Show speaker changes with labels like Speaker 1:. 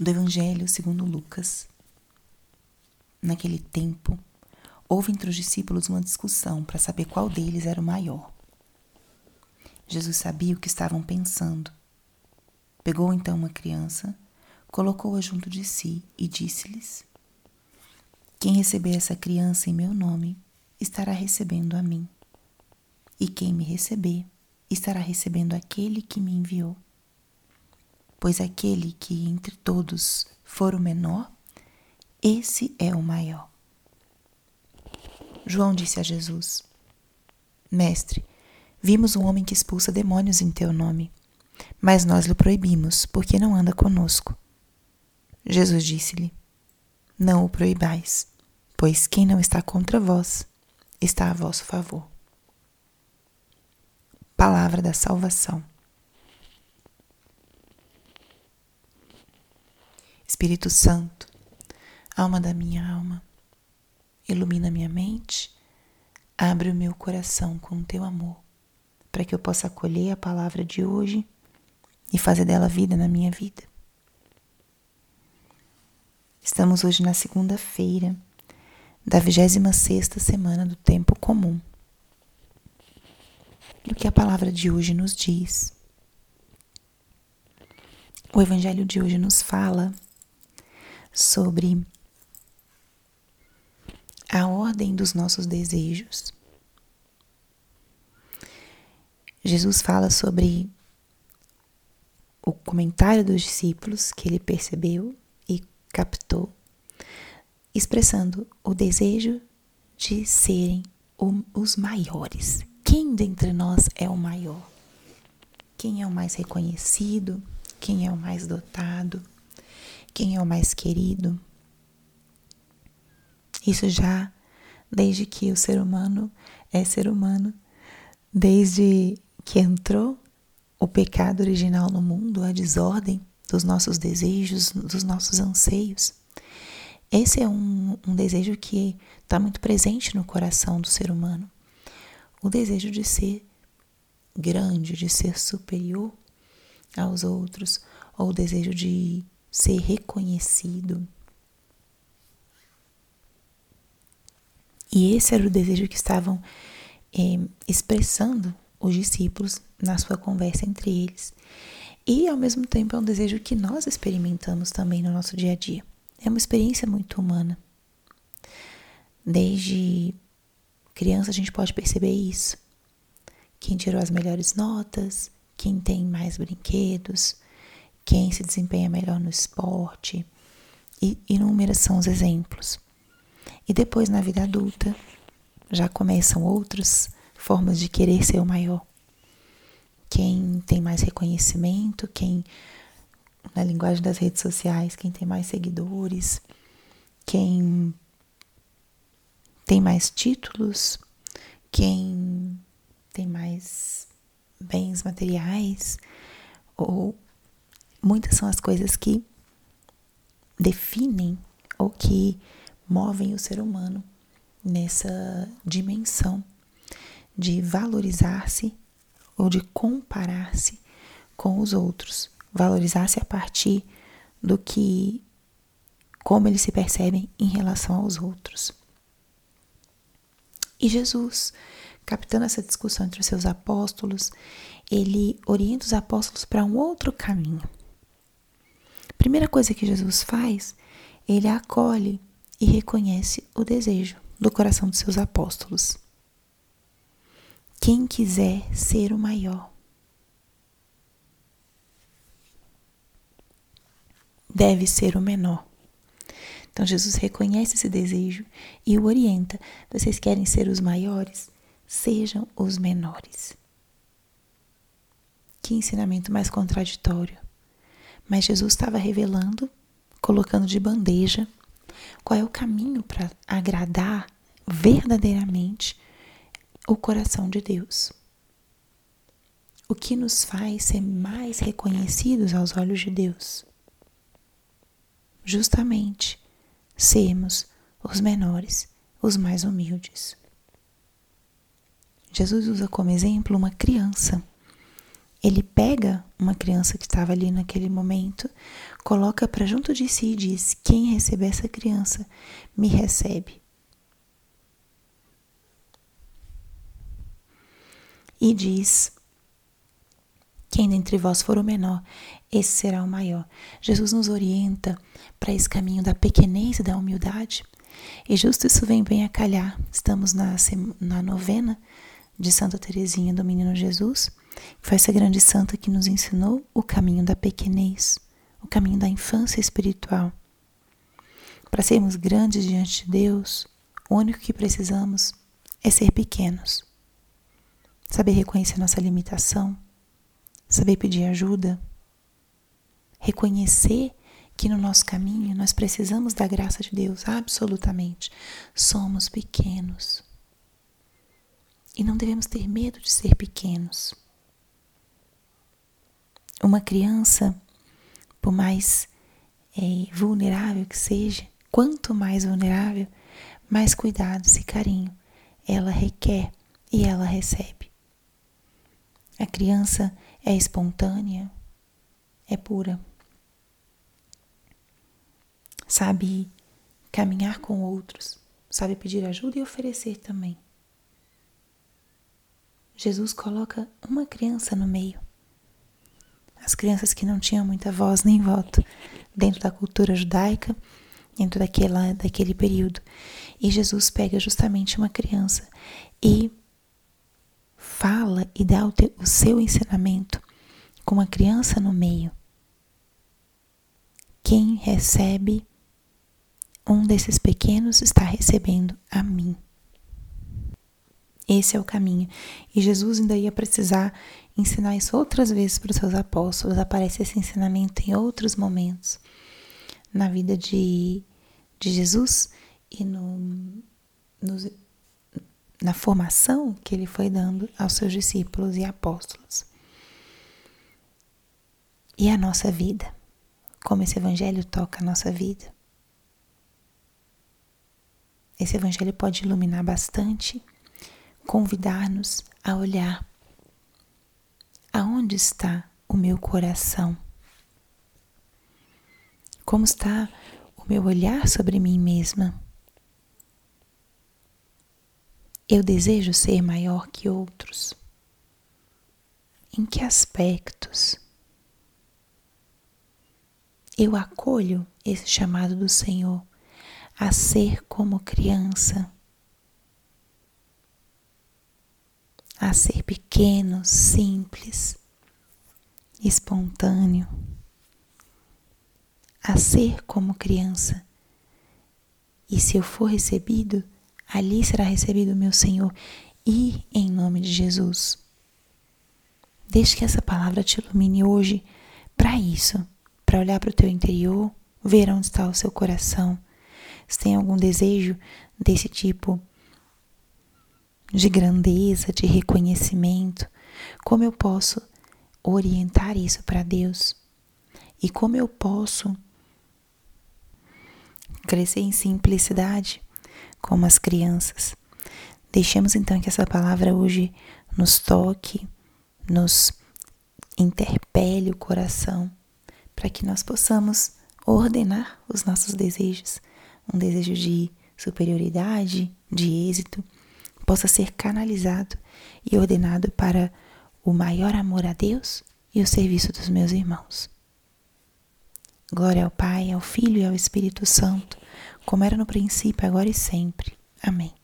Speaker 1: do Evangelho segundo Lucas. Naquele tempo, houve entre os discípulos uma discussão para saber qual deles era o maior. Jesus sabia o que estavam pensando. Pegou então uma criança, colocou-a junto de si e disse-lhes: Quem receber essa criança em meu nome, estará recebendo a mim. E quem me receber, estará recebendo aquele que me enviou. Pois aquele que entre todos for o menor, esse é o maior. João disse a Jesus: Mestre, vimos um homem que expulsa demônios em teu nome, mas nós lhe proibimos, porque não anda conosco. Jesus disse-lhe: Não o proibais, pois quem não está contra vós está a vosso favor. Palavra da salvação. Espírito Santo, alma da minha alma, ilumina minha mente, abre o meu coração com o teu amor, para que eu possa acolher a palavra de hoje e fazer dela vida na minha vida. Estamos hoje na segunda-feira da 26 semana do tempo comum. E o que a palavra de hoje nos diz? O evangelho de hoje nos fala sobre a ordem dos nossos desejos. Jesus fala sobre o comentário dos discípulos que ele percebeu e captou, expressando o desejo de serem os maiores. Quem dentre nós é o maior? Quem é o mais reconhecido? Quem é o mais dotado? Quem é o mais querido? Isso já desde que o ser humano é ser humano, desde que entrou o pecado original no mundo, a desordem dos nossos desejos, dos nossos anseios. Esse é um, um desejo que está muito presente no coração do ser humano. O desejo de ser grande, de ser superior aos outros, ou o desejo de ser reconhecido, E esse era o desejo que estavam é, expressando os discípulos na sua conversa entre eles. E ao mesmo tempo é um desejo que nós experimentamos também no nosso dia a dia. É uma experiência muito humana. Desde criança a gente pode perceber isso. Quem tirou as melhores notas, quem tem mais brinquedos, quem se desempenha melhor no esporte. E inúmeros são os exemplos. E depois, na vida adulta, já começam outras formas de querer ser o maior. Quem tem mais reconhecimento, quem, na linguagem das redes sociais, quem tem mais seguidores, quem tem mais títulos, quem tem mais bens materiais, ou muitas são as coisas que definem ou que movem o ser humano nessa dimensão de valorizar-se ou de comparar-se com os outros, valorizar-se a partir do que como eles se percebem em relação aos outros. E Jesus, captando essa discussão entre os seus apóstolos, ele orienta os apóstolos para um outro caminho. Primeira coisa que Jesus faz, ele acolhe e reconhece o desejo do coração dos seus apóstolos. Quem quiser ser o maior deve ser o menor. Então Jesus reconhece esse desejo e o orienta. Vocês querem ser os maiores? Sejam os menores. Que ensinamento mais contraditório. Mas Jesus estava revelando, colocando de bandeja qual é o caminho para agradar verdadeiramente o coração de Deus? O que nos faz ser mais reconhecidos aos olhos de Deus? Justamente sermos os menores, os mais humildes. Jesus usa como exemplo uma criança ele pega uma criança que estava ali naquele momento, coloca para junto de si e diz: Quem receber essa criança, me recebe. E diz: Quem dentre vós for o menor, esse será o maior. Jesus nos orienta para esse caminho da pequenez e da humildade. E justo isso vem bem a calhar. Estamos na, na novena de Santa Teresinha do Menino Jesus, foi essa grande santa que nos ensinou o caminho da pequenez, o caminho da infância espiritual. Para sermos grandes diante de Deus, o único que precisamos é ser pequenos. Saber reconhecer nossa limitação, saber pedir ajuda, reconhecer que no nosso caminho nós precisamos da graça de Deus, absolutamente. Somos pequenos. E não devemos ter medo de ser pequenos. Uma criança, por mais é, vulnerável que seja, quanto mais vulnerável, mais cuidados e carinho ela requer e ela recebe. A criança é espontânea, é pura sabe caminhar com outros, sabe pedir ajuda e oferecer também. Jesus coloca uma criança no meio. As crianças que não tinham muita voz nem voto dentro da cultura judaica, dentro daquela, daquele período. E Jesus pega justamente uma criança e fala e dá o, o seu ensinamento com uma criança no meio. Quem recebe um desses pequenos está recebendo a mim. Esse é o caminho. E Jesus ainda ia precisar ensinar isso outras vezes para os seus apóstolos. Aparece esse ensinamento em outros momentos na vida de, de Jesus e no, no, na formação que ele foi dando aos seus discípulos e apóstolos. E a nossa vida, como esse evangelho toca a nossa vida. Esse evangelho pode iluminar bastante, convidar-nos a olhar aonde está o meu coração. Como está o meu olhar sobre mim mesma? Eu desejo ser maior que outros? Em que aspectos? Eu acolho esse chamado do Senhor a ser como criança, a ser pequeno, simples, espontâneo, a ser como criança. E se eu for recebido, ali será recebido o meu Senhor, e em nome de Jesus. Deixe que essa palavra te ilumine hoje para isso, para olhar para o teu interior, ver onde está o seu coração se tem algum desejo desse tipo de grandeza, de reconhecimento, como eu posso orientar isso para Deus? E como eu posso crescer em simplicidade como as crianças? Deixemos então que essa palavra hoje nos toque, nos interpele o coração, para que nós possamos ordenar os nossos desejos um desejo de superioridade, de êxito, possa ser canalizado e ordenado para o maior amor a Deus e o serviço dos meus irmãos. Glória ao Pai, ao Filho e ao Espírito Santo, como era no princípio, agora e sempre. Amém.